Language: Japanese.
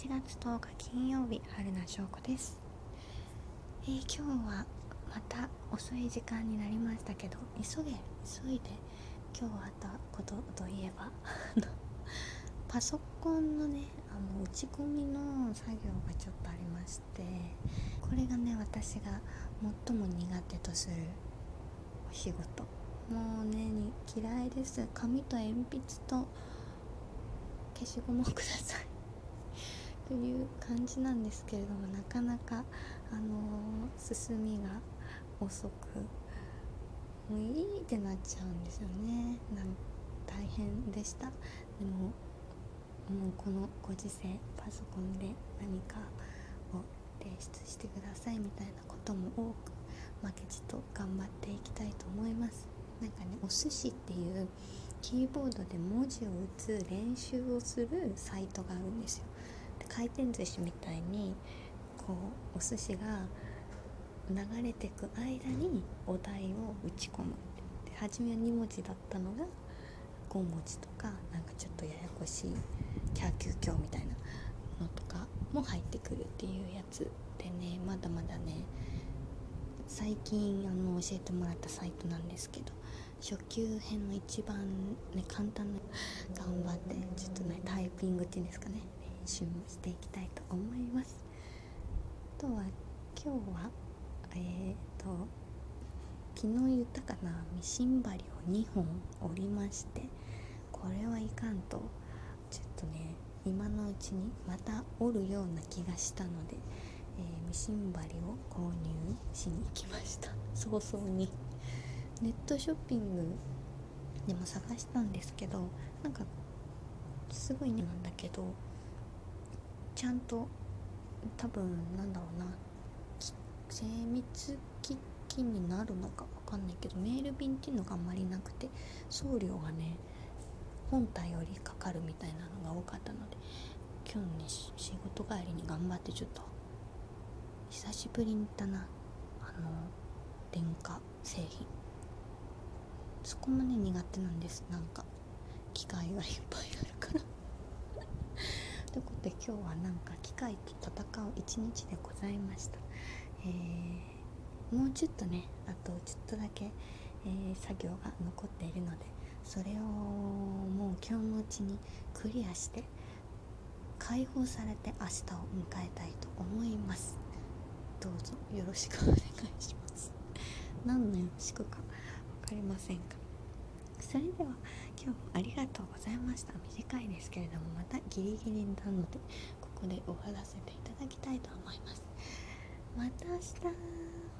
1月10日金曜日春名翔子です、えー、今日はまた遅い時間になりましたけど急げ急いで今日あったことといえば パソコンのねあの打ち込みの作業がちょっとありましてこれがね私が最も苦手とするお仕事。もうね嫌いです。紙と鉛筆と消しゴムをください。という感じなんですけれどもなかなか、あのー、進みが遅くもういいってなっちゃうんですよね。なん大変でした。でももうこのご時世パソコンで何かを提出してくださいみたいなことも多く負けじと頑張っていきたいと思います。なんかねお寿司っていうキーボードで文字を打つ練習をするサイトがあるんですよ。回転寿司みたいにこうお寿司が流れてく間にお題を打ち込む。で初めは2文字だったのが5文字とかなんかちょっとややこしいキャーキューキョーみたいなのとかも入ってくるっていうやつでねまだまだね最近あの教えてもらったサイトなんですけど初級編の一番ね簡単な頑張ってちょっとねタイピングっていうんですかね。練習もしていきたいと思います。あとは今日はえーと昨日言ったかなミシン針を2本折りましてこれはいかんとちょっとね今のうちにまた折るような気がしたので、えー、ミシン針を購入しに行きました。早々に。ネットショッピングでも探したんですけどなんかすごいねなんだけどちゃんと多分なんだろうな。精密機器になるのかわかんないけどメール便っていうのがあんまりなくて送料がね本体よりかかるみたいなのが多かったので今日ね仕事帰りに頑張ってちょっと久しぶりに行ったな。あの電化製品。そこもね苦手なんです。なんか機械がいっぱいある。今日はなんか機械と戦う一日でございました、えー、もうちょっとねあとちょっとだけ、えー、作業が残っているのでそれをもう今日のうちにクリアして解放されて明日を迎えたいと思います。どうぞよろしくお願いします。何のよろしくか分かりませんか？それでは今日もありがとうございました。短いですけれどもまたギリギリなのでここで終わらせていただきたいと思います。また明日。